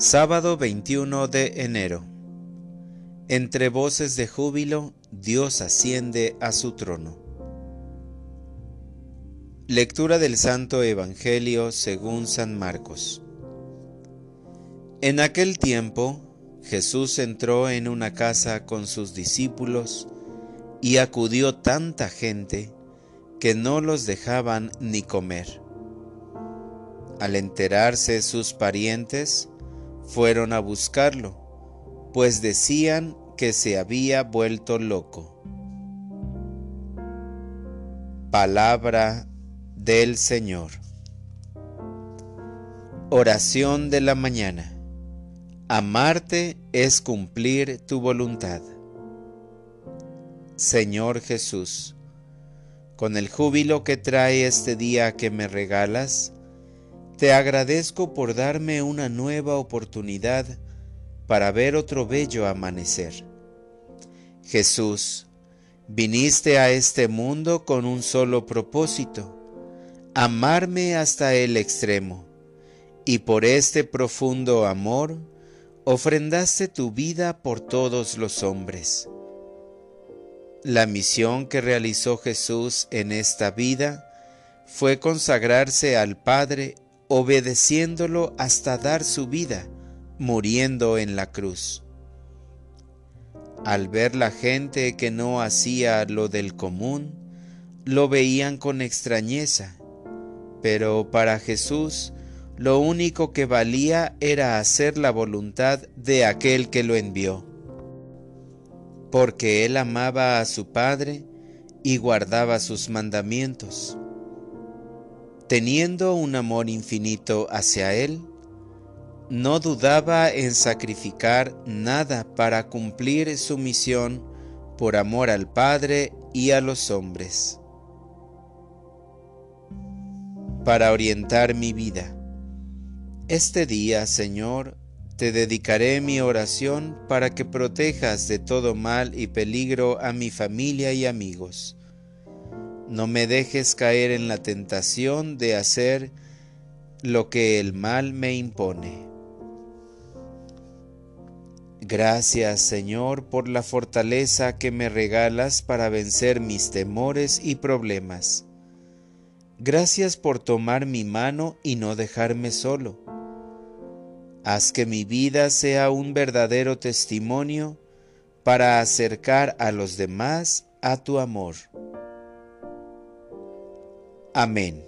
Sábado 21 de enero. Entre voces de júbilo, Dios asciende a su trono. Lectura del Santo Evangelio según San Marcos. En aquel tiempo, Jesús entró en una casa con sus discípulos y acudió tanta gente que no los dejaban ni comer. Al enterarse sus parientes, fueron a buscarlo, pues decían que se había vuelto loco. Palabra del Señor. Oración de la mañana. Amarte es cumplir tu voluntad. Señor Jesús, con el júbilo que trae este día que me regalas, te agradezco por darme una nueva oportunidad para ver otro bello amanecer. Jesús, viniste a este mundo con un solo propósito, amarme hasta el extremo, y por este profundo amor ofrendaste tu vida por todos los hombres. La misión que realizó Jesús en esta vida fue consagrarse al Padre obedeciéndolo hasta dar su vida, muriendo en la cruz. Al ver la gente que no hacía lo del común, lo veían con extrañeza, pero para Jesús lo único que valía era hacer la voluntad de aquel que lo envió, porque él amaba a su Padre y guardaba sus mandamientos teniendo un amor infinito hacia Él, no dudaba en sacrificar nada para cumplir su misión por amor al Padre y a los hombres. Para orientar mi vida. Este día, Señor, te dedicaré mi oración para que protejas de todo mal y peligro a mi familia y amigos no me dejes caer en la tentación de hacer lo que el mal me impone. Gracias Señor por la fortaleza que me regalas para vencer mis temores y problemas. Gracias por tomar mi mano y no dejarme solo. Haz que mi vida sea un verdadero testimonio para acercar a los demás a tu amor. Amén.